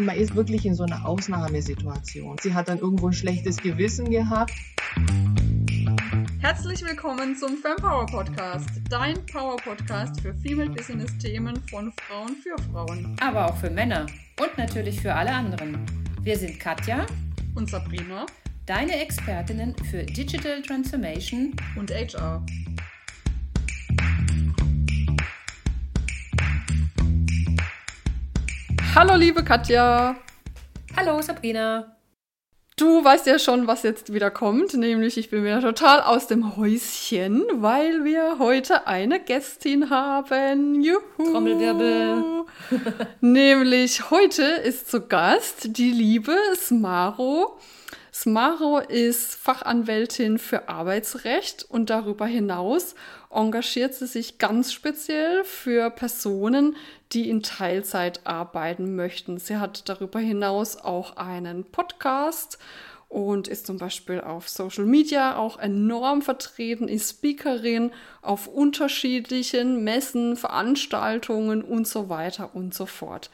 man ist wirklich in so einer Ausnahmesituation. Sie hat dann irgendwo ein schlechtes Gewissen gehabt. Herzlich willkommen zum Fempower Podcast, dein Power Podcast für Female Business Themen von Frauen für Frauen. Aber auch für Männer und natürlich für alle anderen. Wir sind Katja und Sabrina, deine Expertinnen für Digital Transformation und HR. Hallo liebe Katja. Hallo Sabrina. Du weißt ja schon, was jetzt wieder kommt, nämlich ich bin wieder total aus dem Häuschen, weil wir heute eine Gästin haben. Juhu. Trommelwirbel. nämlich heute ist zu Gast die liebe Smaro. Smaro ist Fachanwältin für Arbeitsrecht und darüber hinaus engagiert sie sich ganz speziell für Personen, die in Teilzeit arbeiten möchten. Sie hat darüber hinaus auch einen Podcast und ist zum Beispiel auf Social Media auch enorm vertreten, ist Speakerin auf unterschiedlichen Messen, Veranstaltungen und so weiter und so fort.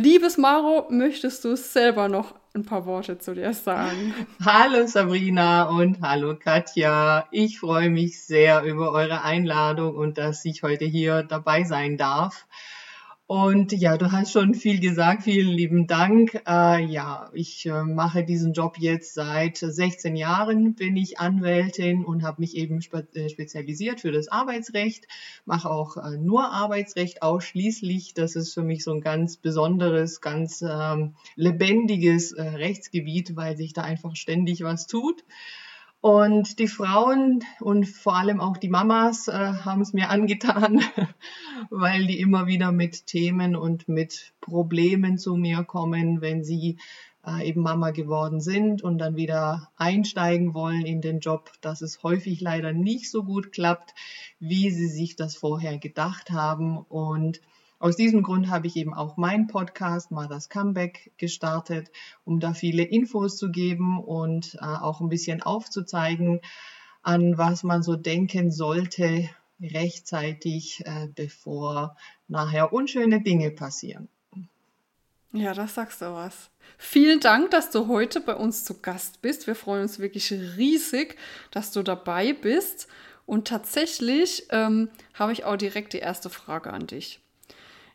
Liebes Maro, möchtest du selber noch ein paar Worte zu dir sagen? Hallo Sabrina und hallo Katja. Ich freue mich sehr über eure Einladung und dass ich heute hier dabei sein darf. Und ja, du hast schon viel gesagt. Vielen lieben Dank. Äh, ja, ich äh, mache diesen Job jetzt seit 16 Jahren, bin ich Anwältin und habe mich eben spe äh, spezialisiert für das Arbeitsrecht. Mache auch äh, nur Arbeitsrecht ausschließlich. Das ist für mich so ein ganz besonderes, ganz ähm, lebendiges äh, Rechtsgebiet, weil sich da einfach ständig was tut. Und die Frauen und vor allem auch die Mamas äh, haben es mir angetan, weil die immer wieder mit Themen und mit Problemen zu mir kommen, wenn sie äh, eben Mama geworden sind und dann wieder einsteigen wollen in den Job, dass es häufig leider nicht so gut klappt, wie sie sich das vorher gedacht haben. Und aus diesem Grund habe ich eben auch meinen Podcast Mother's Comeback gestartet, um da viele Infos zu geben und äh, auch ein bisschen aufzuzeigen, an was man so denken sollte rechtzeitig, äh, bevor nachher unschöne Dinge passieren. Ja, das sagst du was. Vielen Dank, dass du heute bei uns zu Gast bist. Wir freuen uns wirklich riesig, dass du dabei bist. Und tatsächlich ähm, habe ich auch direkt die erste Frage an dich.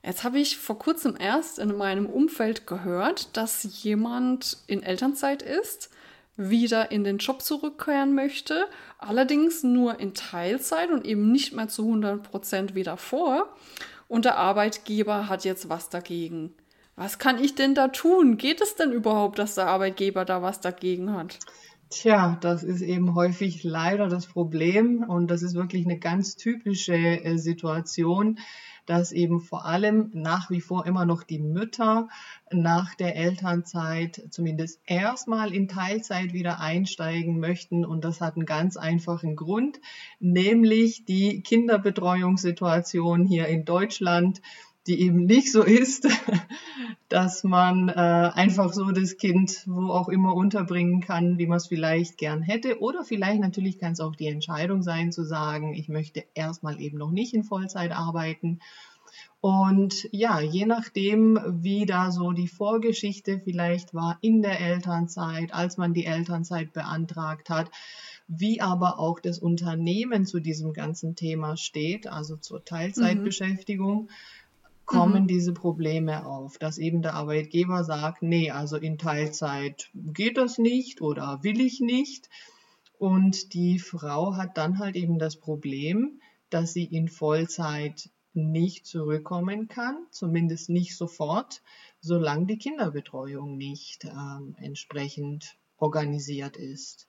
Jetzt habe ich vor kurzem erst in meinem Umfeld gehört, dass jemand in Elternzeit ist, wieder in den Job zurückkehren möchte, allerdings nur in Teilzeit und eben nicht mehr zu 100 Prozent wie davor. Und der Arbeitgeber hat jetzt was dagegen. Was kann ich denn da tun? Geht es denn überhaupt, dass der Arbeitgeber da was dagegen hat? Tja, das ist eben häufig leider das Problem und das ist wirklich eine ganz typische äh, Situation dass eben vor allem nach wie vor immer noch die Mütter nach der Elternzeit zumindest erstmal in Teilzeit wieder einsteigen möchten. Und das hat einen ganz einfachen Grund, nämlich die Kinderbetreuungssituation hier in Deutschland die eben nicht so ist, dass man äh, einfach so das Kind wo auch immer unterbringen kann, wie man es vielleicht gern hätte. Oder vielleicht natürlich kann es auch die Entscheidung sein zu sagen, ich möchte erstmal eben noch nicht in Vollzeit arbeiten. Und ja, je nachdem, wie da so die Vorgeschichte vielleicht war in der Elternzeit, als man die Elternzeit beantragt hat, wie aber auch das Unternehmen zu diesem ganzen Thema steht, also zur Teilzeitbeschäftigung, mhm kommen mhm. diese Probleme auf, dass eben der Arbeitgeber sagt, nee, also in Teilzeit geht das nicht oder will ich nicht. Und die Frau hat dann halt eben das Problem, dass sie in Vollzeit nicht zurückkommen kann, zumindest nicht sofort, solange die Kinderbetreuung nicht ähm, entsprechend organisiert ist.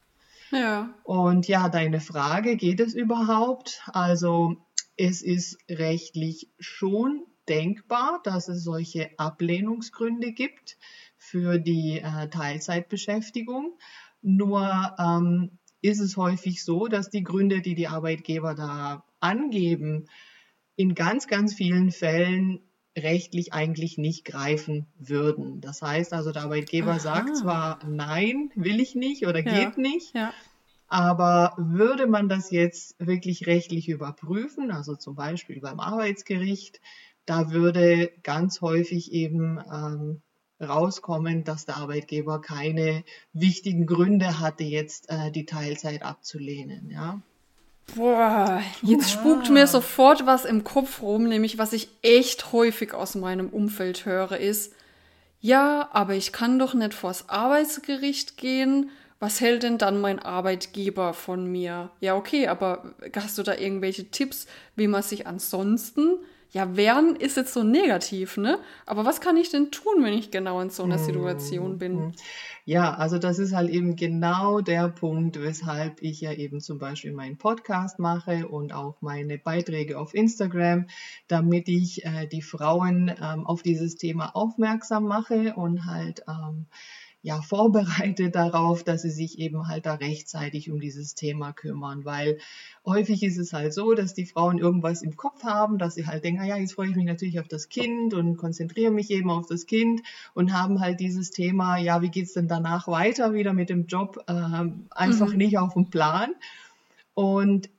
Ja. Und ja, deine Frage, geht es überhaupt? Also es ist rechtlich schon denkbar, dass es solche Ablehnungsgründe gibt für die äh, Teilzeitbeschäftigung. Nur ähm, ist es häufig so, dass die Gründe, die die Arbeitgeber da angeben, in ganz, ganz vielen Fällen rechtlich eigentlich nicht greifen würden. Das heißt also, der Arbeitgeber Aha. sagt zwar, nein, will ich nicht oder ja. geht nicht, ja. aber würde man das jetzt wirklich rechtlich überprüfen, also zum Beispiel beim Arbeitsgericht, da würde ganz häufig eben ähm, rauskommen, dass der Arbeitgeber keine wichtigen Gründe hatte, jetzt äh, die Teilzeit abzulehnen. Ja. Boah, jetzt spukt mir sofort was im Kopf rum, nämlich was ich echt häufig aus meinem Umfeld höre, ist, ja, aber ich kann doch nicht vors Arbeitsgericht gehen. Was hält denn dann mein Arbeitgeber von mir? Ja, okay, aber hast du da irgendwelche Tipps, wie man sich ansonsten ja, wehren ist jetzt so negativ, ne? Aber was kann ich denn tun, wenn ich genau in so einer Situation bin? Mhm. Ja, also das ist halt eben genau der Punkt, weshalb ich ja eben zum Beispiel meinen Podcast mache und auch meine Beiträge auf Instagram, damit ich äh, die Frauen ähm, auf dieses Thema aufmerksam mache und halt ähm, ja, vorbereitet darauf, dass sie sich eben halt da rechtzeitig um dieses Thema kümmern, weil häufig ist es halt so, dass die Frauen irgendwas im Kopf haben, dass sie halt denken, ah ja, jetzt freue ich mich natürlich auf das Kind und konzentriere mich eben auf das Kind und haben halt dieses Thema, ja, wie geht's denn danach weiter wieder mit dem Job, äh, einfach mhm. nicht auf dem Plan. Und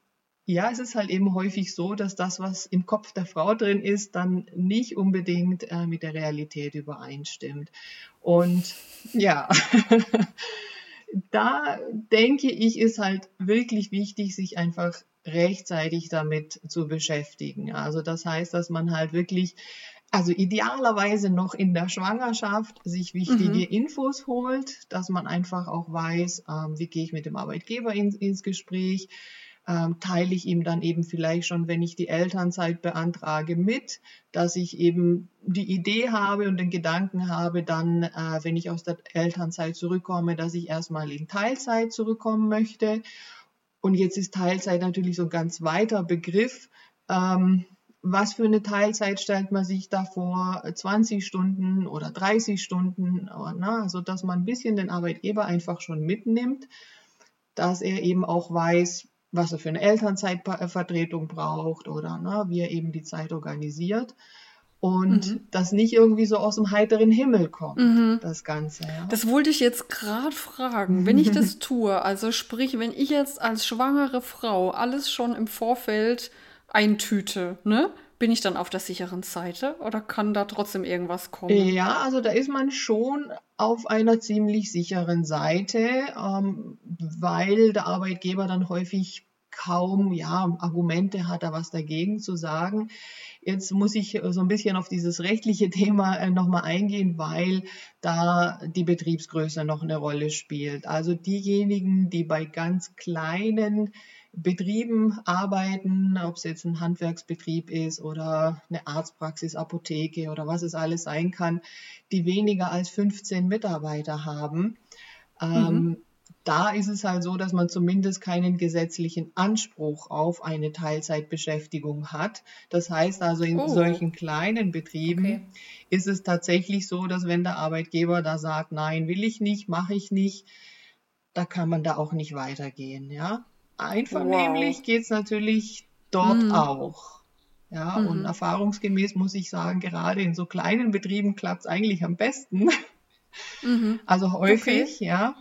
ja, es ist halt eben häufig so, dass das, was im Kopf der Frau drin ist, dann nicht unbedingt äh, mit der Realität übereinstimmt. Und ja, da denke ich, ist halt wirklich wichtig, sich einfach rechtzeitig damit zu beschäftigen. Also das heißt, dass man halt wirklich, also idealerweise noch in der Schwangerschaft sich wichtige mhm. Infos holt, dass man einfach auch weiß, ähm, wie gehe ich mit dem Arbeitgeber ins, ins Gespräch, ähm, teile ich ihm dann eben vielleicht schon, wenn ich die Elternzeit beantrage, mit, dass ich eben die Idee habe und den Gedanken habe, dann, äh, wenn ich aus der Elternzeit zurückkomme, dass ich erstmal in Teilzeit zurückkommen möchte. Und jetzt ist Teilzeit natürlich so ein ganz weiter Begriff. Ähm, was für eine Teilzeit stellt man sich da vor? 20 Stunden oder 30 Stunden, na, also dass man ein bisschen den Arbeitgeber einfach schon mitnimmt, dass er eben auch weiß, was er für eine Elternzeitvertretung braucht oder ne, wie er eben die Zeit organisiert. Und mhm. das nicht irgendwie so aus dem heiteren Himmel kommt, mhm. das Ganze. Ja. Das wollte ich jetzt gerade fragen. Wenn ich das tue, also sprich, wenn ich jetzt als schwangere Frau alles schon im Vorfeld eintüte, ne? Bin ich dann auf der sicheren Seite oder kann da trotzdem irgendwas kommen? Ja, also da ist man schon auf einer ziemlich sicheren Seite, ähm, weil der Arbeitgeber dann häufig kaum ja, Argumente hat, da was dagegen zu sagen. Jetzt muss ich so ein bisschen auf dieses rechtliche Thema äh, nochmal eingehen, weil da die Betriebsgröße noch eine Rolle spielt. Also diejenigen, die bei ganz kleinen Betrieben arbeiten, ob es jetzt ein Handwerksbetrieb ist oder eine Arztpraxis, Apotheke oder was es alles sein kann, die weniger als 15 Mitarbeiter haben. Mhm. Ähm, da ist es halt so, dass man zumindest keinen gesetzlichen Anspruch auf eine Teilzeitbeschäftigung hat. Das heißt also, in oh. solchen kleinen Betrieben okay. ist es tatsächlich so, dass wenn der Arbeitgeber da sagt, nein, will ich nicht, mache ich nicht, da kann man da auch nicht weitergehen. Ja? Einvernehmlich wow. geht es natürlich dort mhm. auch. Ja, mhm. und erfahrungsgemäß muss ich sagen, gerade in so kleinen Betrieben klappt es eigentlich am besten. Mhm. Also häufig, okay. ja.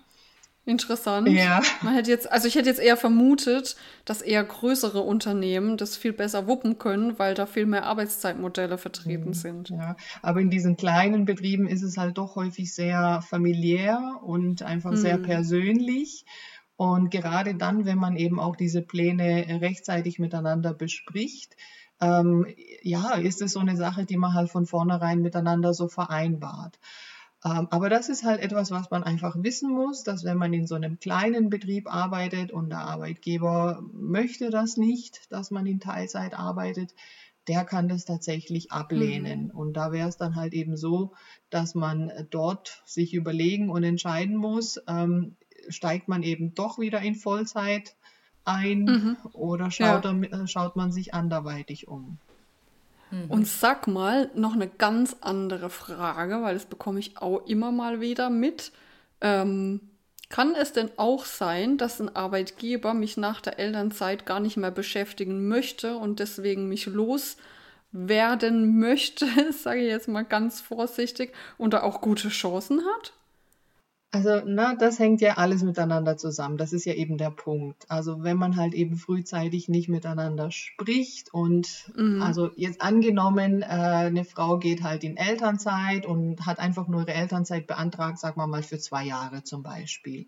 Interessant. Ja. Man hätte jetzt, also ich hätte jetzt eher vermutet, dass eher größere Unternehmen das viel besser wuppen können, weil da viel mehr Arbeitszeitmodelle vertreten mhm. sind. Ja, aber in diesen kleinen Betrieben ist es halt doch häufig sehr familiär und einfach mhm. sehr persönlich. Und gerade dann, wenn man eben auch diese Pläne rechtzeitig miteinander bespricht, ähm, ja, ist es so eine Sache, die man halt von vornherein miteinander so vereinbart. Ähm, aber das ist halt etwas, was man einfach wissen muss, dass wenn man in so einem kleinen Betrieb arbeitet und der Arbeitgeber möchte das nicht, dass man in Teilzeit arbeitet, der kann das tatsächlich ablehnen. Mhm. Und da wäre es dann halt eben so, dass man dort sich überlegen und entscheiden muss, ähm, steigt man eben doch wieder in Vollzeit ein mhm. oder schaut, ja. er, schaut man sich anderweitig um. Mhm. Und sag mal noch eine ganz andere Frage, weil das bekomme ich auch immer mal wieder mit. Ähm, kann es denn auch sein, dass ein Arbeitgeber mich nach der Elternzeit gar nicht mehr beschäftigen möchte und deswegen mich loswerden möchte, sage ich jetzt mal ganz vorsichtig, und da auch gute Chancen hat? Also, na, das hängt ja alles miteinander zusammen. Das ist ja eben der Punkt. Also, wenn man halt eben frühzeitig nicht miteinander spricht und Mhm. also jetzt angenommen, äh, eine Frau geht halt in Elternzeit und hat einfach nur ihre Elternzeit beantragt, sagen wir mal für zwei Jahre zum Beispiel.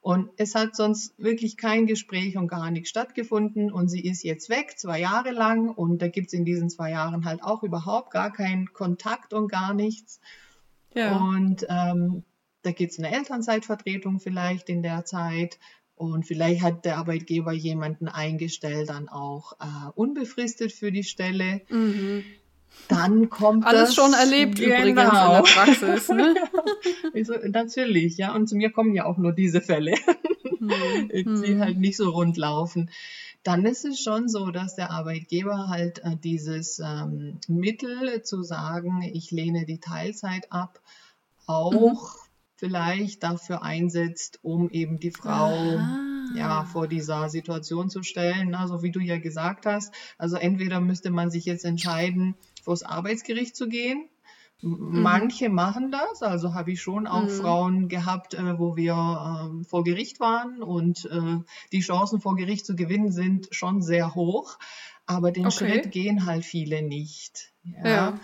Und es hat sonst wirklich kein Gespräch und gar nichts stattgefunden und sie ist jetzt weg, zwei Jahre lang und da gibt's in diesen zwei Jahren halt auch überhaupt gar keinen Kontakt und gar nichts. Ja. Und ähm, da gibt's eine Elternzeitvertretung vielleicht in der Zeit. Und vielleicht hat der Arbeitgeber jemanden eingestellt, dann auch äh, unbefristet für die Stelle. Mhm. Dann kommt Alles das, schon erlebt übrigens in der Genau. Praxis, ne? Also, natürlich, ja. Und zu mir kommen ja auch nur diese Fälle, Mhm. die Mhm. halt nicht so rund laufen. Dann ist es schon so, dass der Arbeitgeber halt äh, dieses ähm, Mittel zu sagen, ich lehne die Teilzeit ab, auch Mhm. Vielleicht dafür einsetzt, um eben die Frau Aha. ja vor dieser Situation zu stellen. Also wie du ja gesagt hast, also entweder müsste man sich jetzt entscheiden, vors Arbeitsgericht zu gehen. M- Manche machen das, also habe ich schon auch Mhm. Frauen gehabt, äh, wo wir ähm, vor Gericht waren und äh, die Chancen vor Gericht zu gewinnen sind schon sehr hoch, aber den Okay. Schritt gehen halt viele nicht. Ja.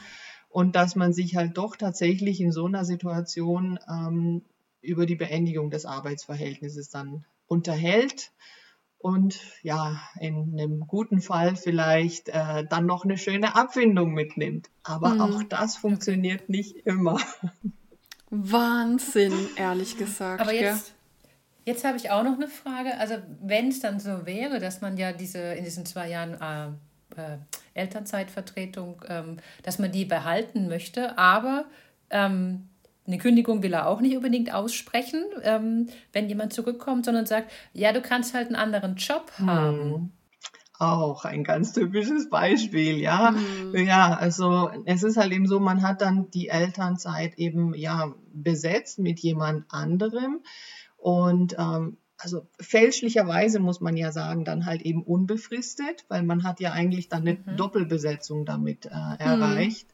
Und dass man sich halt doch tatsächlich in so einer Situation ähm, über die Beendigung des Arbeitsverhältnisses dann unterhält und ja, in einem guten Fall vielleicht äh, dann noch eine schöne Abfindung mitnimmt. Aber Mhm. auch das funktioniert nicht immer. Wahnsinn, ehrlich gesagt. Aber jetzt, jetzt habe ich auch noch eine Frage. Also wenn es dann so wäre, dass man ja diese in diesen zwei Jahren äh, äh, Elternzeitvertretung, ähm, dass man die behalten möchte, aber ähm, eine Kündigung will er auch nicht unbedingt aussprechen, ähm, wenn jemand zurückkommt, sondern sagt, ja, du kannst halt einen anderen Job haben. Hm. Auch ein ganz typisches Beispiel, ja. Mhm. Ja, also es ist halt eben so, man hat dann die Elternzeit eben ja besetzt mit jemand anderem und ähm, also fälschlicherweise muss man ja sagen, dann halt eben unbefristet, weil man hat ja eigentlich dann eine Mhm. Doppelbesetzung damit äh, erreicht.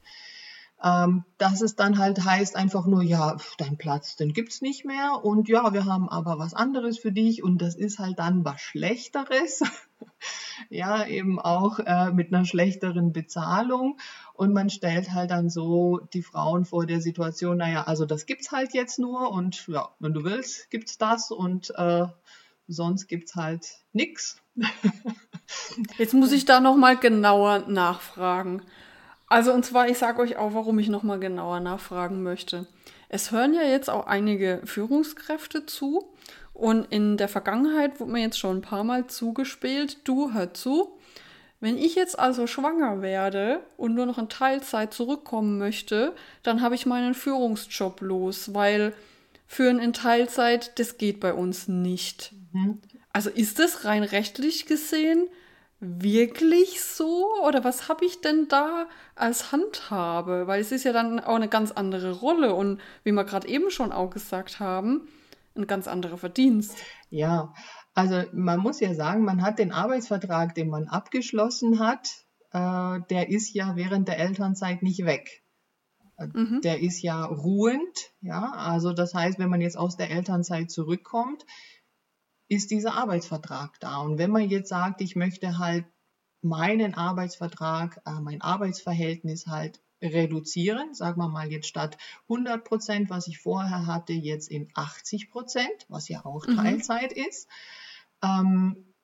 Ähm, dass es dann halt heißt einfach nur, ja, dein Platz, den gibt's nicht mehr und ja, wir haben aber was anderes für dich und das ist halt dann was Schlechteres. ja, eben auch äh, mit einer schlechteren Bezahlung und man stellt halt dann so die Frauen vor der Situation, naja, also das gibt's halt jetzt nur und ja, wenn du willst, gibt's das und äh, sonst gibt's halt nix. Jetzt muss ich da noch mal genauer nachfragen. Also und zwar, ich sage euch auch, warum ich noch mal genauer nachfragen möchte. Es hören ja jetzt auch einige Führungskräfte zu und in der Vergangenheit wurde mir jetzt schon ein paar Mal zugespielt, du hör zu, wenn ich jetzt also schwanger werde und nur noch in Teilzeit zurückkommen möchte, dann habe ich meinen Führungsjob los, weil Führen in Teilzeit, das geht bei uns nicht. Mhm. Also ist das rein rechtlich gesehen wirklich so? Oder was habe ich denn da als Handhabe? Weil es ist ja dann auch eine ganz andere Rolle und wie wir gerade eben schon auch gesagt haben, ein ganz anderer Verdienst. Ja, also man muss ja sagen, man hat den Arbeitsvertrag, den man abgeschlossen hat, äh, der ist ja während der Elternzeit nicht weg. Äh, Mhm. Der ist ja ruhend, ja. Also das heißt, wenn man jetzt aus der Elternzeit zurückkommt, ist dieser Arbeitsvertrag da. Und wenn man jetzt sagt, ich möchte halt meinen Arbeitsvertrag, äh, mein Arbeitsverhältnis halt reduzieren, sagen wir mal jetzt statt 100 Prozent, was ich vorher hatte, jetzt in 80 Prozent, was ja auch Mhm. Teilzeit ist, ähm,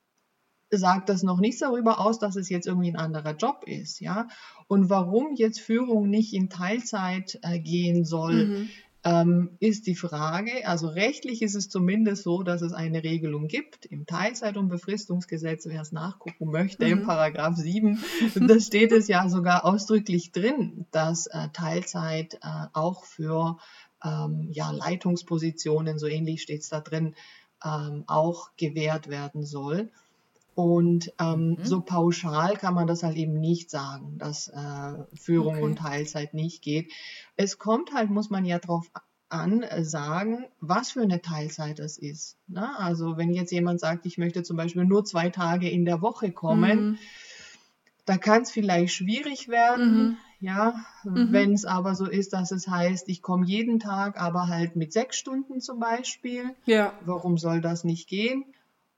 sagt das noch nichts darüber aus, dass es jetzt irgendwie ein anderer Job ist, ja. Und warum jetzt Führung nicht in Teilzeit äh, gehen soll, Mhm. Ähm, ist die Frage. Also rechtlich ist es zumindest so, dass es eine Regelung gibt im Teilzeit- und Befristungsgesetz, wer es nachgucken möchte, im Mhm. Paragraph 7, da steht es ja sogar ausdrücklich drin, dass äh, Teilzeit äh, auch für ähm, ja, Leitungspositionen, so ähnlich steht es da drin, ähm, auch gewährt werden soll. Und ähm, Mhm. so pauschal kann man das halt eben nicht sagen, dass äh, Führung Okay. und Teilzeit nicht geht. Es kommt halt, muss man ja drauf an, äh, sagen, was für eine Teilzeit es ist. Ne? Also wenn jetzt jemand sagt, ich möchte zum Beispiel nur zwei Tage in der Woche kommen, Mhm. Da kann es vielleicht schwierig werden, mhm. ja, mhm. wenn es aber so ist, dass es heißt, ich komme jeden Tag, aber halt mit sechs Stunden zum Beispiel. Ja. Warum soll das nicht gehen?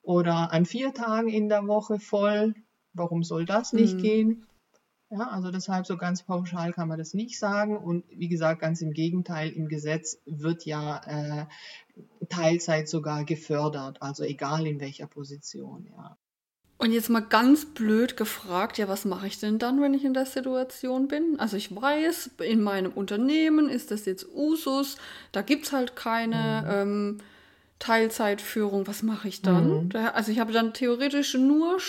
Oder an vier Tagen in der Woche voll. Warum soll das nicht mhm. gehen? Ja, also deshalb so ganz pauschal kann man das nicht sagen. Und wie gesagt, ganz im Gegenteil, im Gesetz wird ja äh, Teilzeit sogar gefördert, also egal in welcher Position, ja. Und jetzt mal ganz blöd gefragt, ja, was mache ich denn dann, wenn ich in der Situation bin? Also ich weiß, in meinem Unternehmen ist das jetzt Usus, da gibt es halt keine mhm. ähm, Teilzeitführung, was mache ich dann? Mhm. also ich habe dann theoretisch nur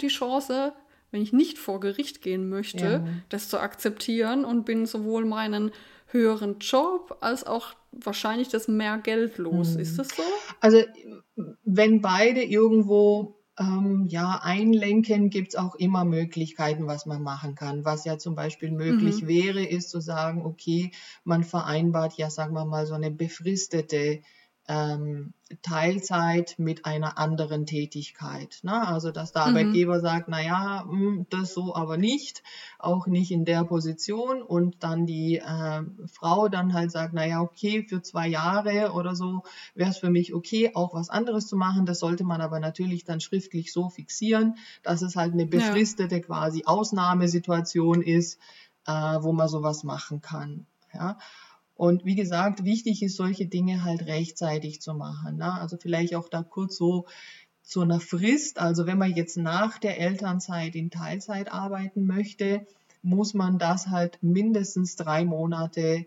die Chance, wenn ich nicht vor Gericht gehen möchte, ja. das zu akzeptieren und bin sowohl meinen höheren Job als auch wahrscheinlich das mehr Geld los. Mhm. Ist das so? Also wenn beide irgendwo ähm, ja, einlenken, gibt es auch immer Möglichkeiten, was man machen kann. Was ja zum Beispiel möglich mhm. wäre, ist zu sagen, okay, man vereinbart ja, sagen wir mal, so eine befristete ähm, Teilzeit mit einer anderen Tätigkeit. Ne? Also dass der mhm. Arbeitgeber sagt, naja, hm, das so aber nicht, auch nicht in der Position und dann die äh, Frau dann halt sagt, naja, okay, für zwei Jahre oder so wäre es für mich okay, auch was anderes zu machen. Das sollte man aber natürlich dann schriftlich so fixieren, dass es halt eine befristete ja. quasi Ausnahmesituation ist, äh, wo man sowas machen kann. Ja. Und wie gesagt, wichtig ist, solche Dinge halt rechtzeitig zu machen. Ne? Also vielleicht auch da kurz so zu einer Frist. Also wenn man jetzt nach der Elternzeit in Teilzeit arbeiten möchte, muss man das halt mindestens drei Monate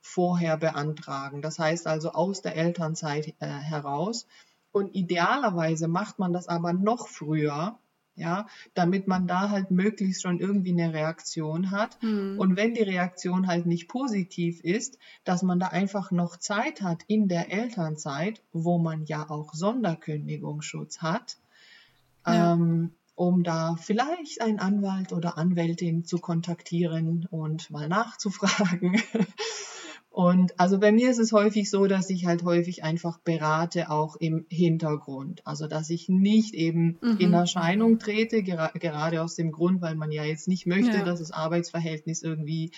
vorher beantragen. Das heißt also aus der Elternzeit äh, heraus. Und idealerweise macht man das aber noch früher, ja, damit man da halt möglichst schon irgendwie eine Reaktion hat. Mhm. Und wenn die Reaktion halt nicht positiv ist, dass man da einfach noch Zeit hat in der Elternzeit, wo man ja auch Sonderkündigungsschutz hat, ja. ähm, um da vielleicht einen Anwalt oder Anwältin zu kontaktieren und mal nachzufragen. Und also bei mir ist es häufig so, dass ich halt häufig einfach berate, auch im Hintergrund. Also dass ich nicht eben mhm. in Erscheinung trete, gera gerade aus dem Grund, weil man ja jetzt nicht möchte, ja. dass das Arbeitsverhältnis irgendwie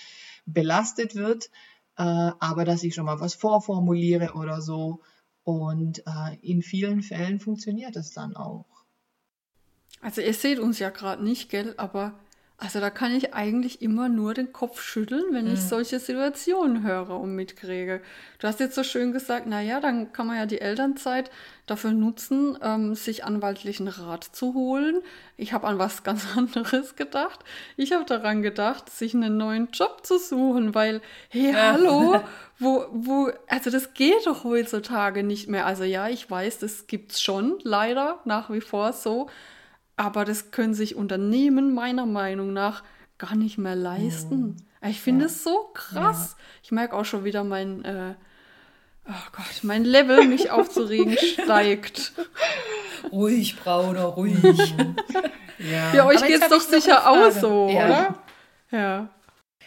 belastet wird, äh, aber dass ich schon mal was vorformuliere oder so. Und äh, in vielen Fällen funktioniert es dann auch. Also ihr seht uns ja gerade nicht, gell, aber also da kann ich eigentlich immer nur den Kopf schütteln, wenn mhm. ich solche Situationen höre und mitkriege. Du hast jetzt so schön gesagt, naja, dann kann man ja die Elternzeit dafür nutzen, ähm, sich anwaltlichen Rat zu holen. Ich habe an was ganz anderes gedacht. Ich habe daran gedacht, sich einen neuen Job zu suchen, weil, hey, ja. hallo, wo, wo, also das geht doch heutzutage nicht mehr. Also ja, ich weiß, das gibt's schon, leider, nach wie vor so. Aber das können sich Unternehmen meiner Meinung nach gar nicht mehr leisten. Mhm. Ich finde es so krass. Ja. Ich merke auch schon wieder mein, äh, oh Gott, mein Level, mich aufzuregen, steigt. Ruhig, Brauner, ruhig. ja. ja, euch geht es doch sicher auch so, ja. oder? Ja.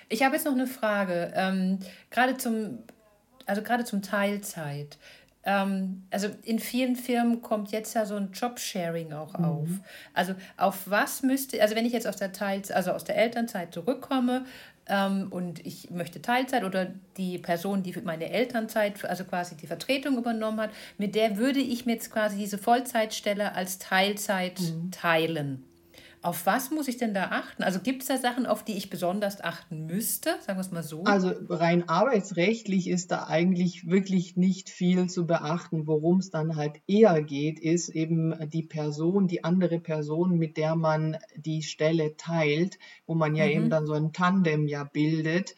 Ich habe jetzt noch eine Frage. Ähm, gerade zum, also gerade zum Teilzeit ähm, also in vielen Firmen kommt jetzt ja so ein Jobsharing auch mhm. auf. Also auf was müsste, also wenn ich jetzt aus der Teils, also aus der Elternzeit zurückkomme ähm, und ich möchte Teilzeit oder die Person, die für meine Elternzeit, also quasi die Vertretung übernommen hat, mit der würde ich mir jetzt quasi diese Vollzeitstelle als Teilzeit mhm. teilen. Auf was muss ich denn da achten? Also gibt es da Sachen, auf die ich besonders achten müsste? Sagen wir es mal so. Also rein arbeitsrechtlich ist da eigentlich wirklich nicht viel zu beachten. Worum es dann halt eher geht, ist eben die Person, die andere Person, mit der man die Stelle teilt, wo man ja mhm. eben dann so ein Tandem ja bildet.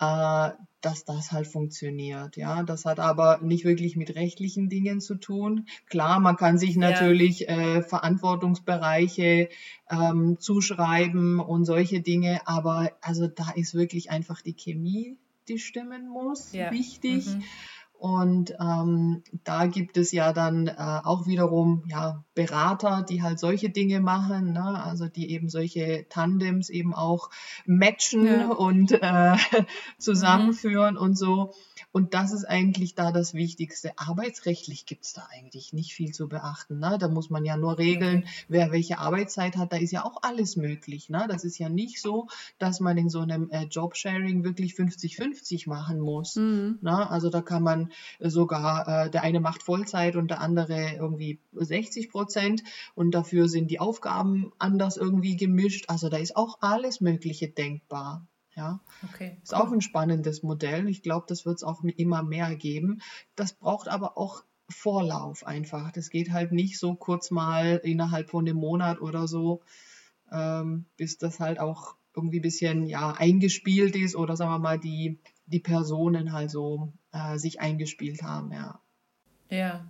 Äh, dass das halt funktioniert. Ja, das hat aber nicht wirklich mit rechtlichen Dingen zu tun. Klar, man kann sich natürlich ja. äh, Verantwortungsbereiche ähm, zuschreiben und solche Dinge, aber also da ist wirklich einfach die Chemie, die stimmen muss, ja. wichtig. Mhm. Und ähm, da gibt es ja dann äh, auch wiederum ja, Berater, die halt solche Dinge machen, ne? also die eben solche Tandems eben auch matchen ja. und äh, zusammenführen mhm. und so. Und das ist eigentlich da das Wichtigste. Arbeitsrechtlich gibt es da eigentlich nicht viel zu beachten. Ne? Da muss man ja nur regeln, wer welche Arbeitszeit hat. Da ist ja auch alles möglich. Ne? Das ist ja nicht so, dass man in so einem äh, Jobsharing wirklich 50-50 machen muss. Mhm. Ne? Also da kann man sogar, äh, der eine macht Vollzeit und der andere irgendwie 60 Prozent und dafür sind die Aufgaben anders irgendwie gemischt. Also da ist auch alles Mögliche denkbar. Ja, okay, ist auch ein spannendes Modell. Ich glaube, das wird es auch immer mehr geben. Das braucht aber auch Vorlauf einfach. Das geht halt nicht so kurz mal innerhalb von einem Monat oder so, ähm, bis das halt auch irgendwie ein bisschen ja, eingespielt ist oder sagen wir mal die, die Personen halt so äh, sich eingespielt haben, ja. Ja,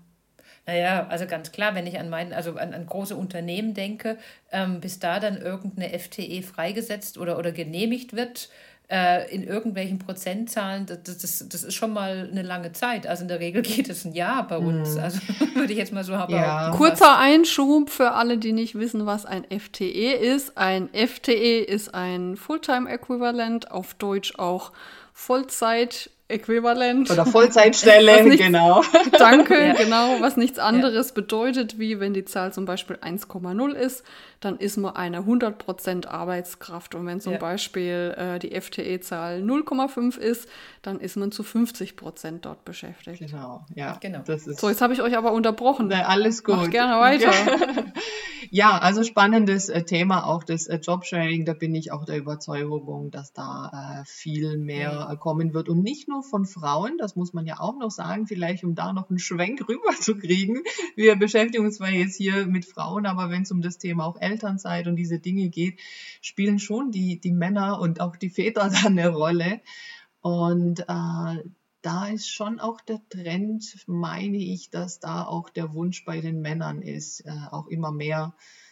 naja, also ganz klar, wenn ich an mein, also an, an große Unternehmen denke, ähm, bis da dann irgendeine FTE freigesetzt oder, oder genehmigt wird, äh, in irgendwelchen Prozentzahlen, das, das, das ist schon mal eine lange Zeit. Also in der Regel geht es ein Jahr bei uns. Mm. Also würde ich jetzt mal so haben. Ja. Kurzer Einschub für alle, die nicht wissen, was ein FTE ist. Ein FTE ist ein Fulltime-Äquivalent, auf Deutsch auch Vollzeit Äquivalent. Oder Vollzeitstelle, nichts, genau. Danke, ja. genau, was nichts anderes ja. bedeutet, wie wenn die Zahl zum Beispiel 1,0 ist, dann ist man eine 100% Arbeitskraft. Und wenn zum ja. Beispiel äh, die FTE-Zahl 0,5 ist, dann ist man zu 50% dort beschäftigt. Genau, ja. Genau. so, jetzt habe ich euch aber unterbrochen. Na, alles gut. Mach gerne weiter. ja, also spannendes äh, Thema auch das äh, Jobsharing. Da bin ich auch der Überzeugung, dass da äh, viel mehr kommen wird. Und nicht nur von Frauen, das muss man ja auch noch sagen, vielleicht um da noch einen Schwenk rüber zu kriegen. Wir beschäftigen uns zwar jetzt hier mit Frauen, aber wenn es um das Thema auch Elternzeit und diese Dinge geht, spielen schon die, die Männer und auch die Väter da eine Rolle. Und äh, da ist schon auch der Trend, meine ich, dass da auch der Wunsch bei den Männern ist, äh, auch immer mehr äh,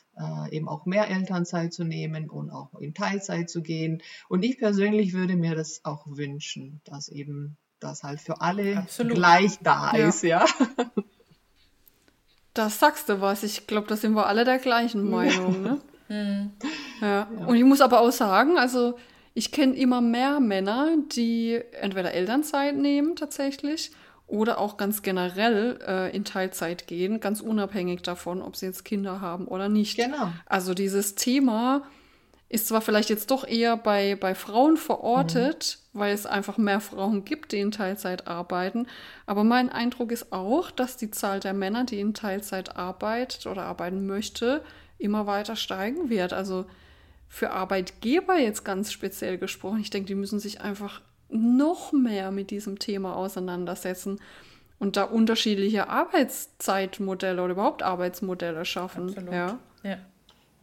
eben auch mehr Elternzeit zu nehmen und auch in Teilzeit zu gehen. Und ich persönlich würde mir das auch wünschen, dass eben das halt für alle Absolut. gleich da ja. ist, ja. Das sagst du was. Ich glaube, da sind wir alle der gleichen Meinung. Ne? Mhm. ja. ja. Und ich muss aber auch sagen, also ich kenne immer mehr Männer, die entweder Elternzeit nehmen tatsächlich oder auch ganz generell äh, in Teilzeit gehen, ganz unabhängig davon, ob sie jetzt Kinder haben oder nicht. Genau. Also dieses Thema ist zwar vielleicht jetzt doch eher bei, bei Frauen verortet, mhm. weil es einfach mehr Frauen gibt, die in Teilzeit arbeiten. Aber mein Eindruck ist auch, dass die Zahl der Männer, die in Teilzeit arbeitet oder arbeiten möchte, immer weiter steigen wird. Also für Arbeitgeber jetzt ganz speziell gesprochen, ich denke, die müssen sich einfach noch mehr mit diesem Thema auseinandersetzen und da unterschiedliche Arbeitszeitmodelle oder überhaupt Arbeitsmodelle schaffen. Absolut. Ja. ja.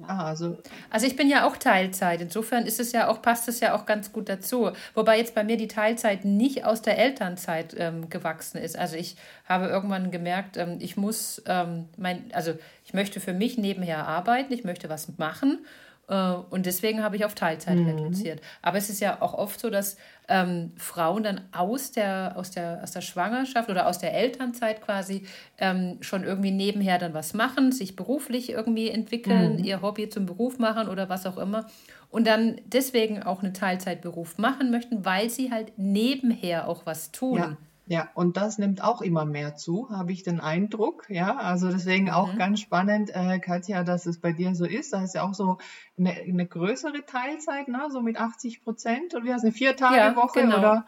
Ah, also. also ich bin ja auch Teilzeit. Insofern ist es ja auch, passt es ja auch ganz gut dazu. Wobei jetzt bei mir die Teilzeit nicht aus der Elternzeit ähm, gewachsen ist. Also ich habe irgendwann gemerkt, ähm, ich muss ähm, mein, also ich möchte für mich nebenher arbeiten, ich möchte was machen. Äh, und deswegen habe ich auf Teilzeit mhm. reduziert. Aber es ist ja auch oft so, dass ähm, Frauen dann aus der, aus, der, aus der Schwangerschaft oder aus der Elternzeit quasi ähm, schon irgendwie nebenher dann was machen, sich beruflich irgendwie entwickeln, mhm. ihr Hobby zum Beruf machen oder was auch immer. Und dann deswegen auch einen Teilzeitberuf machen möchten, weil sie halt nebenher auch was tun. Ja. Ja, und das nimmt auch immer mehr zu, habe ich den Eindruck. Ja, also deswegen auch mhm. ganz spannend, äh, Katja, dass es bei dir so ist. Da ist ja auch so eine, eine größere Teilzeit, ne? so mit 80 Prozent. Und wie heißt eine Vier-Tage-Woche ja, genau. oder?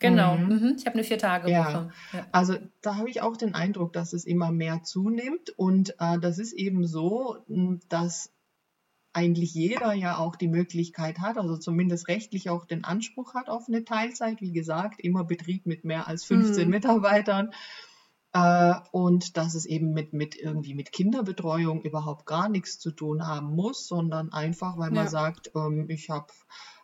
Genau, mhm. Mhm. ich habe eine Vier-Tage-Woche. Ja. ja. Also da habe ich auch den Eindruck, dass es immer mehr zunimmt. Und äh, das ist eben so, dass eigentlich jeder ja auch die Möglichkeit hat, also zumindest rechtlich auch den Anspruch hat auf eine Teilzeit. Wie gesagt, immer Betrieb mit mehr als 15 mhm. Mitarbeitern. Äh, und dass es eben mit, mit irgendwie mit Kinderbetreuung überhaupt gar nichts zu tun haben muss, sondern einfach, weil man ja. sagt, ähm, ich habe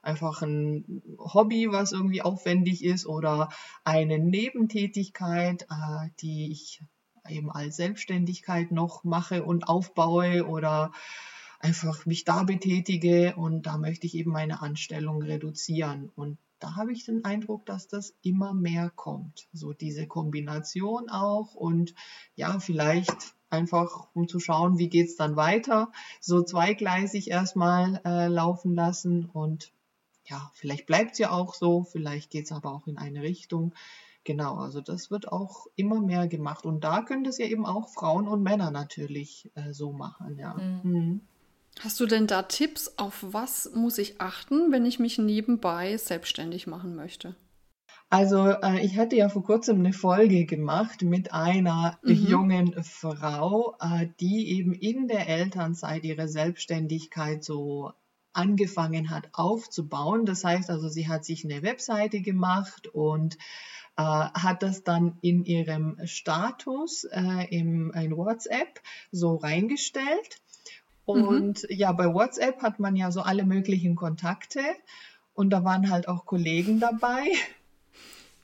einfach ein Hobby, was irgendwie aufwendig ist oder eine Nebentätigkeit, äh, die ich eben als Selbstständigkeit noch mache und aufbaue oder einfach mich da betätige und da möchte ich eben meine Anstellung reduzieren. Und da habe ich den Eindruck, dass das immer mehr kommt. So diese Kombination auch und ja, vielleicht einfach um zu schauen, wie geht's dann weiter, so zweigleisig erstmal äh, laufen lassen und ja, vielleicht bleibt's ja auch so, vielleicht geht's aber auch in eine Richtung. Genau, also das wird auch immer mehr gemacht und da können das ja eben auch Frauen und Männer natürlich äh, so machen, ja. Mhm. Mhm. Hast du denn da Tipps, auf was muss ich achten, wenn ich mich nebenbei selbstständig machen möchte? Also äh, ich hatte ja vor kurzem eine Folge gemacht mit einer mhm. jungen Frau, äh, die eben in der Elternzeit ihre Selbstständigkeit so angefangen hat aufzubauen. Das heißt also, sie hat sich eine Webseite gemacht und äh, hat das dann in ihrem Status äh, im, in WhatsApp so reingestellt. Und mhm. ja, bei WhatsApp hat man ja so alle möglichen Kontakte und da waren halt auch Kollegen dabei.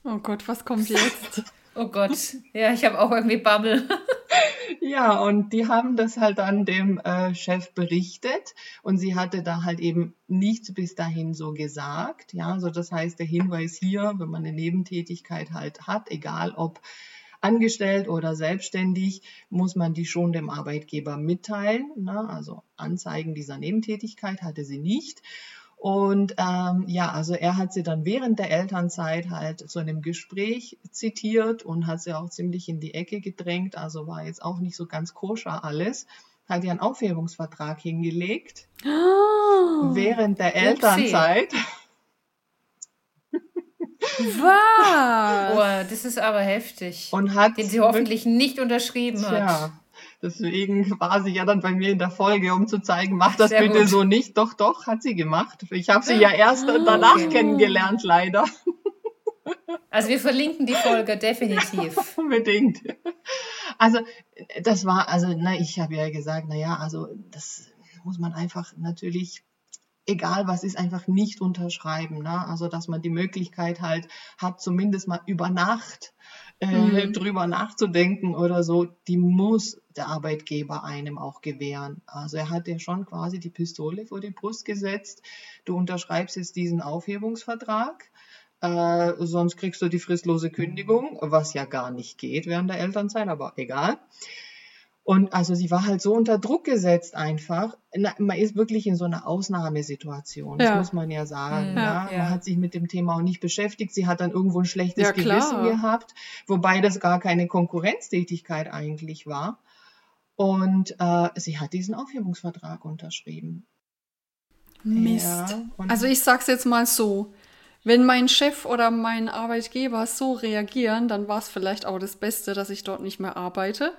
Oh Gott, was kommt jetzt? oh Gott, ja, ich habe auch irgendwie Bubble. ja, und die haben das halt dann dem äh, Chef berichtet und sie hatte da halt eben nichts bis dahin so gesagt. Ja, also das heißt, der Hinweis hier, wenn man eine Nebentätigkeit halt hat, egal ob angestellt oder selbstständig, muss man die schon dem Arbeitgeber mitteilen. Ne? Also Anzeigen dieser Nebentätigkeit hatte sie nicht. Und ähm, ja, also er hat sie dann während der Elternzeit halt zu einem Gespräch zitiert und hat sie auch ziemlich in die Ecke gedrängt. Also war jetzt auch nicht so ganz koscher alles. Hat ihr einen Aufhebungsvertrag hingelegt oh, während der Elternzeit. Was? Oh, das ist aber heftig. Und hat den sie hoffentlich nicht unterschrieben hat. Ja. Deswegen war sie ja dann bei mir in der Folge, um zu zeigen, mach das Sehr bitte gut. so nicht. Doch, doch, hat sie gemacht. Ich habe sie ja erst ah, danach okay. kennengelernt, leider. Also wir verlinken die Folge definitiv. Unbedingt. Also das war, also na, ich habe ja gesagt, na ja, also das muss man einfach natürlich egal was ist, einfach nicht unterschreiben. Ne? Also dass man die Möglichkeit halt hat, zumindest mal über Nacht äh, mhm. drüber nachzudenken oder so, die muss der Arbeitgeber einem auch gewähren. Also er hat ja schon quasi die Pistole vor die Brust gesetzt. Du unterschreibst jetzt diesen Aufhebungsvertrag. Äh, sonst kriegst du die fristlose Kündigung, was ja gar nicht geht während der Elternzeit, aber egal. Und also sie war halt so unter Druck gesetzt einfach. Man ist wirklich in so einer Ausnahmesituation, das muss man ja sagen. Mhm. Ja, ja. Man hat sich mit dem Thema auch nicht beschäftigt. Sie hat dann irgendwo ein schlechtes ja, Gewissen gehabt, wobei das gar keine Konkurrenztätigkeit eigentlich war. Und äh, sie hat diesen Aufhebungsvertrag unterschrieben. Mist. also ich sag's jetzt mal so. Wenn mein Chef oder mein Arbeitgeber so reagieren, dann war es vielleicht auch das Beste, dass ich dort nicht mehr arbeite.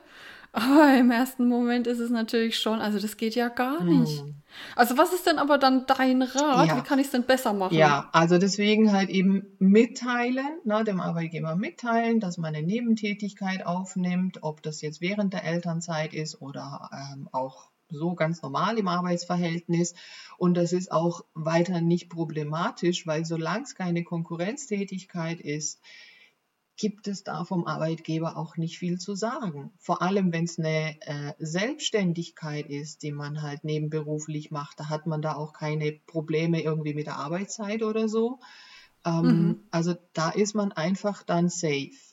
Aber im ersten Moment ist es natürlich schon, also das geht ja gar nicht. Hm. Also was ist denn aber dann dein Rat? Ja. Wie kann ich es denn besser machen? Ja, also deswegen halt eben mitteilen, ne, dem Arbeitgeber mitteilen, dass man eine Nebentätigkeit aufnimmt, ob das jetzt während der Elternzeit ist oder ähm, auch so ganz normal im Arbeitsverhältnis. Und das ist auch weiter nicht problematisch, weil solange es keine Konkurrenztätigkeit ist, gibt es da vom Arbeitgeber auch nicht viel zu sagen. Vor allem, wenn es eine äh, Selbstständigkeit ist, die man halt nebenberuflich macht, da hat man da auch keine Probleme irgendwie mit der Arbeitszeit oder so. Ähm, mhm. Also da ist man einfach dann safe.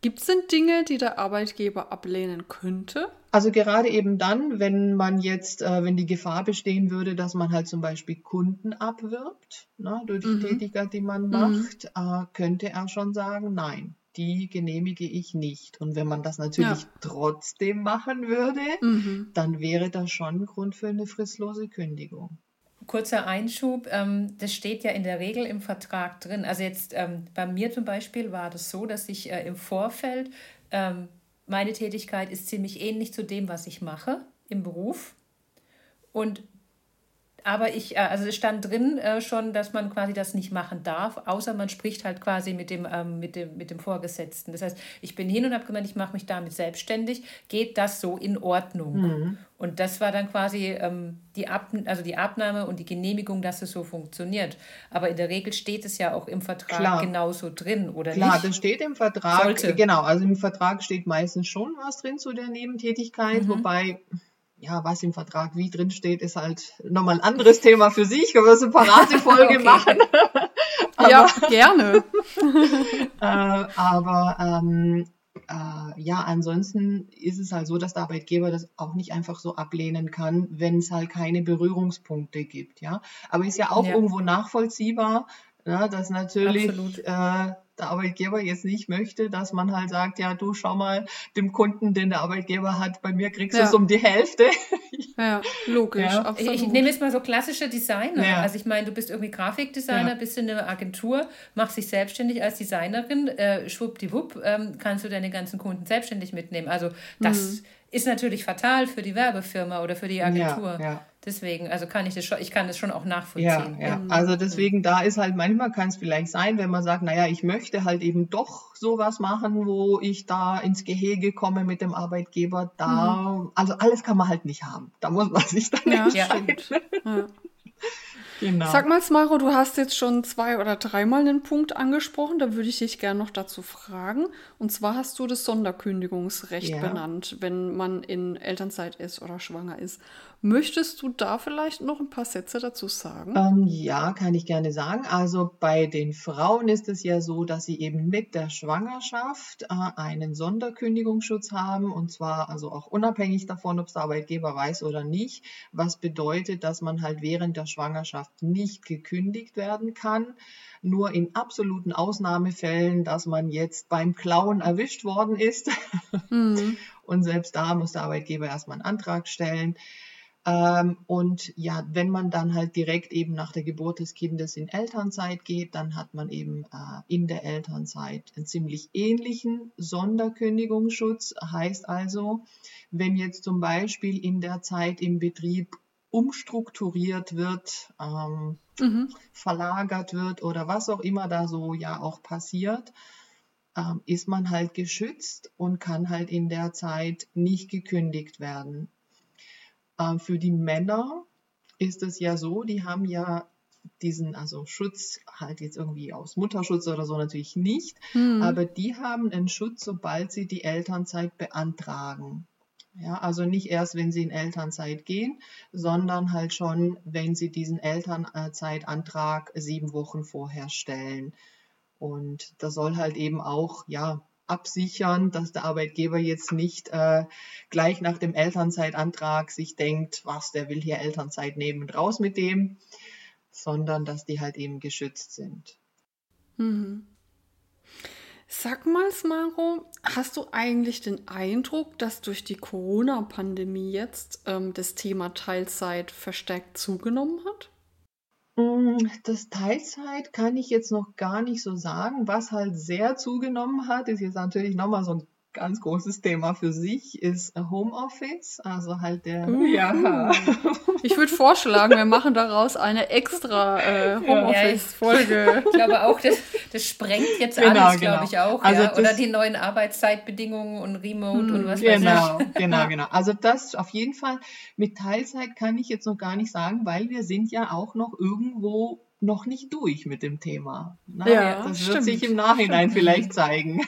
Gibt es denn Dinge, die der Arbeitgeber ablehnen könnte? Also gerade eben dann, wenn man jetzt, äh, wenn die Gefahr bestehen würde, dass man halt zum Beispiel Kunden abwirbt, ne, durch die mhm. Tätigkeit, die man mhm. macht, äh, könnte er schon sagen, nein, die genehmige ich nicht. Und wenn man das natürlich ja. trotzdem machen würde, mhm. dann wäre das schon Grund für eine fristlose Kündigung. Kurzer Einschub, ähm, das steht ja in der Regel im Vertrag drin. Also jetzt ähm, bei mir zum Beispiel war das so, dass ich äh, im Vorfeld, ähm, meine Tätigkeit ist ziemlich ähnlich zu dem, was ich mache im Beruf. Und aber ich, äh, also es stand drin äh, schon, dass man quasi das nicht machen darf, außer man spricht halt quasi mit dem, ähm, mit dem, mit dem Vorgesetzten. Das heißt, ich bin hin und habe gemeint, ich mache mich damit selbstständig. Geht das so in Ordnung? Mhm. Und das war dann quasi ähm, die, Ab also die Abnahme und die Genehmigung, dass es so funktioniert. Aber in der Regel steht es ja auch im Vertrag Klar. genauso drin, oder Klar, nicht? Klar, das steht im Vertrag. Sollte. Genau, also im Vertrag steht meistens schon was drin zu der Nebentätigkeit, mhm. wobei ja, was im Vertrag wie drin steht, ist halt nochmal ein anderes Thema für sich. Können wir eine separate Folge machen. ja, gerne. äh, aber ähm, äh, ja, ansonsten ist es halt so, dass der Arbeitgeber das auch nicht einfach so ablehnen kann, wenn es halt keine Berührungspunkte gibt, ja. Aber ist ja auch ja. irgendwo nachvollziehbar, ja, dass natürlich äh, der Arbeitgeber jetzt nicht möchte, dass man halt sagt, ja, du schau mal dem Kunden, den der Arbeitgeber hat, bei mir kriegst du es um die Hälfte. Ja, logisch. Ja. Ich, ich, nehme jetzt mal so klassische Designer. Ja. Also ich meine, du bist irgendwie Grafikdesigner, ja. bist in einer Agentur, machst dich selbstständig als Designerin, äh, schwuppdiwupp, ähm, kannst du deine ganzen Kunden selbstständig mitnehmen. Also das mhm. ist natürlich fatal für die Werbefirma oder für die Agentur. Ja, ja. Deswegen, also kann ich das schon, ich kann das schon auch nachvollziehen. Ja, ja. Mhm. also deswegen da ist halt manchmal kann es vielleicht sein, wenn man sagt, naja, ich möchte halt eben doch sowas machen, wo ich da ins Gehege komme mit dem Arbeitgeber, da, mhm. also alles kann man halt nicht haben. Da muss man sich dann ja, entscheiden. Ja. Genau. Sag mal, Smaro, du hast jetzt schon zwei oder dreimal einen Punkt angesprochen, da würde ich dich gerne noch dazu fragen. Und zwar hast du das Sonderkündigungsrecht ja. benannt, wenn man in Elternzeit ist oder schwanger ist. Möchtest du da vielleicht noch ein paar Sätze dazu sagen? Ähm, ja, kann ich gerne sagen. Also bei den Frauen ist es ja so, dass sie eben mit der Schwangerschaft äh, einen Sonderkündigungsschutz haben und zwar also auch unabhängig davon, ob es der Arbeitgeber weiß oder nicht, was bedeutet, dass man halt während der Schwangerschaft nicht gekündigt werden kann nur in absoluten Ausnahmefällen, dass man jetzt beim Klauen erwischt worden ist. Mhm. Und selbst da muss der Arbeitgeber erstmal einen Antrag stellen. Ähm, und ja, wenn man dann halt direkt eben nach der Geburt des Kindes in Elternzeit geht, dann hat man eben äh, in der Elternzeit einen ziemlich ähnlichen Sonderkündigungsschutz. Heißt also, wenn jetzt zum Beispiel in der Zeit im Betrieb umstrukturiert wird, ähm, mhm. verlagert wird oder was auch immer da so ja auch passiert, ähm, ist man halt geschützt und kann halt in der Zeit nicht gekündigt werden. Ähm, für die Männer ist es ja so, die haben ja diesen, also Schutz halt jetzt irgendwie aus Mutterschutz oder so natürlich nicht, mhm. aber die haben einen Schutz, sobald sie die Elternzeit beantragen. Ja, also nicht erst, wenn sie in Elternzeit gehen, sondern halt schon, wenn sie diesen Elternzeitantrag sieben Wochen vorher stellen. Und das soll halt eben auch, ja, absichern, dass der Arbeitgeber jetzt nicht äh, gleich nach dem Elternzeitantrag sich denkt, was, der will hier Elternzeit nehmen und raus mit dem, sondern dass die halt eben geschützt sind. Mhm. Sag mal, Smaro, hast du eigentlich den Eindruck, dass durch die Corona-Pandemie jetzt ähm, das Thema Teilzeit verstärkt zugenommen hat? Mm, das Teilzeit kann ich jetzt noch gar nicht so sagen. Was halt sehr zugenommen hat, ist jetzt natürlich nochmal so ein ganz großes Thema für sich ist Homeoffice, also halt der. Uh, ja. Ich würde vorschlagen, wir machen daraus eine extra äh, Homeoffice-Folge. ich glaube auch, das, das sprengt jetzt genau, alles, genau. glaube ich auch. Also ja. Oder die neuen Arbeitszeitbedingungen und Remote hm, und was genau, weiß ich. Genau, genau. Also das auf jeden Fall. Mit Teilzeit kann ich jetzt noch gar nicht sagen, weil wir sind ja auch noch irgendwo noch nicht durch mit dem Thema. Na, ja, das stimmt, wird sich im Nachhinein stimmt. vielleicht zeigen.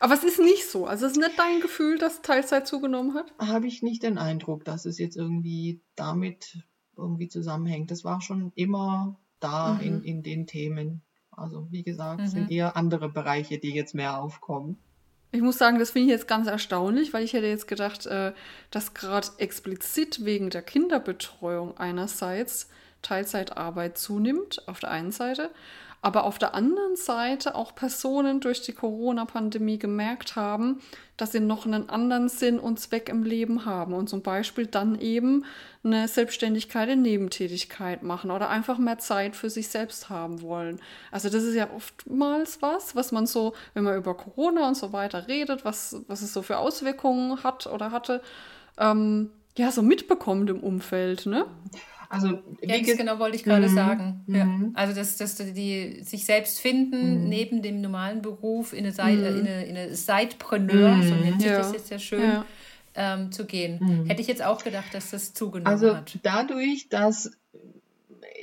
Aber es ist nicht so. Also es ist nicht dein Gefühl, dass Teilzeit zugenommen hat? Habe ich nicht den Eindruck, dass es jetzt irgendwie damit irgendwie zusammenhängt. Das war schon immer da mhm. in, in den Themen. Also wie gesagt, mhm. sind eher andere Bereiche, die jetzt mehr aufkommen. Ich muss sagen, das finde ich jetzt ganz erstaunlich, weil ich hätte jetzt gedacht, äh, dass gerade explizit wegen der Kinderbetreuung einerseits Teilzeitarbeit zunimmt, auf der einen Seite, aber auf der anderen Seite auch Personen durch die Corona-Pandemie gemerkt haben, dass sie noch einen anderen Sinn und Zweck im Leben haben und zum Beispiel dann eben eine Selbstständigkeit in Nebentätigkeit machen oder einfach mehr Zeit für sich selbst haben wollen. Also das ist ja oftmals was, was man so, wenn man über Corona und so weiter redet, was, was es so für Auswirkungen hat oder hatte, ähm, ja, so mitbekommt im Umfeld, ne? Also, ja, das genau wollte ich gerade mhm. sagen. Ja. Mhm. Also, dass, dass die sich selbst finden, mhm. neben dem normalen Beruf in eine, Seite, mhm. in eine, in eine Sidepreneur, so nennt sich ja. das jetzt ja schön, ja. Ähm, zu gehen. Mhm. Hätte ich jetzt auch gedacht, dass das zugenommen also, hat. Also, dadurch, dass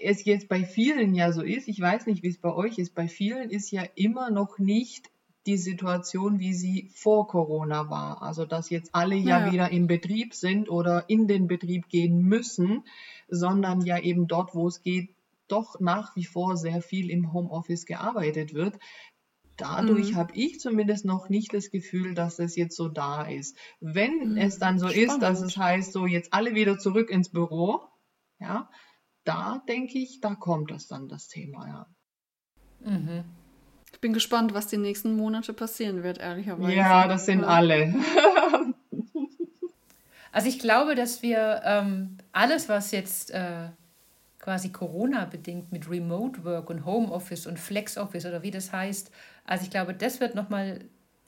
es jetzt bei vielen ja so ist, ich weiß nicht, wie es bei euch ist, bei vielen ist ja immer noch nicht die Situation, wie sie vor Corona war. Also dass jetzt alle ja, ja, wieder im Betrieb sind oder in den Betrieb gehen müssen, sondern ja eben dort, wo es geht, doch nach wie vor sehr viel im Homeoffice gearbeitet wird. Dadurch mhm. habe ich zumindest noch nicht das Gefühl, dass es jetzt so da ist. Wenn mhm. es dann so Spannend. ist, dass es heißt, so jetzt alle wieder zurück ins Büro, ja, da denke ich, da kommt das dann das Thema, ja. Mhm. Ich bin gespannt, was die nächsten Monate passieren wird, ehrlicherweise. Ja, das sind alle. also ich glaube, dass wir ähm, alles, was jetzt äh, quasi Corona-bedingt mit Remote Work und Homeoffice und Flex Office oder wie das heißt, also ich glaube, das wird nochmal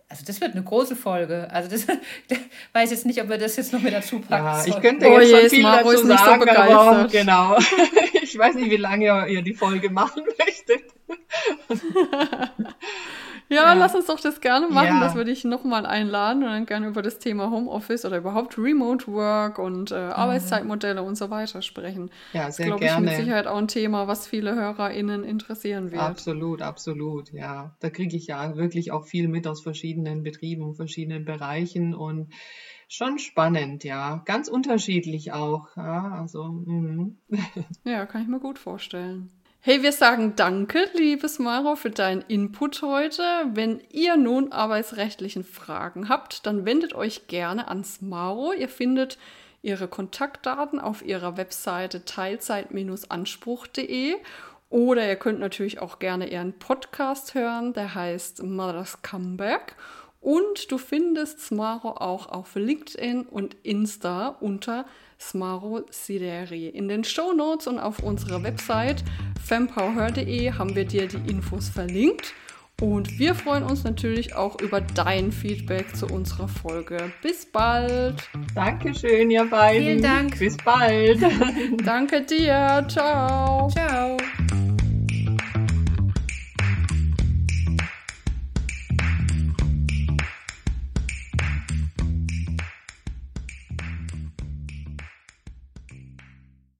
also das wird eine große Folge. Also das weiß jetzt nicht, ob wir das jetzt noch mit dazu packen. Ja, ich könnte jetzt oh, schon viel Maro dazu sagen, so aber genau. Ich weiß nicht, wie lange ihr die Folge machen möchtet. Ja, ja, lass uns doch das gerne machen. Ja. Das würde ich nochmal einladen und dann gerne über das Thema Homeoffice oder überhaupt Remote Work und äh, mhm. Arbeitszeitmodelle und so weiter sprechen. Ja, sehr das, gerne. Ich, mit Sicherheit auch ein Thema, was viele HörerInnen interessieren wird. Absolut, absolut, ja. Da kriege ich ja wirklich auch viel mit aus verschiedenen Betrieben und verschiedenen Bereichen und schon spannend, ja. Ganz unterschiedlich auch. Ja, also, mm. ja kann ich mir gut vorstellen. Hey, wir sagen danke, liebes Maro, für deinen Input heute. Wenn ihr nun arbeitsrechtlichen Fragen habt, dann wendet euch gerne ans Maro. Ihr findet ihre Kontaktdaten auf ihrer Webseite teilzeit-anspruch.de oder ihr könnt natürlich auch gerne ihren Podcast hören, der heißt Mother's Comeback. Und du findest Smaro auch auf LinkedIn und Insta unter Smaro Sideri. In den Show Notes und auf unserer Website fempower.de haben wir dir die Infos verlinkt. Und wir freuen uns natürlich auch über dein Feedback zu unserer Folge. Bis bald. Dankeschön, ihr beiden. Vielen Dank. Bis bald. Danke dir. Ciao. Ciao.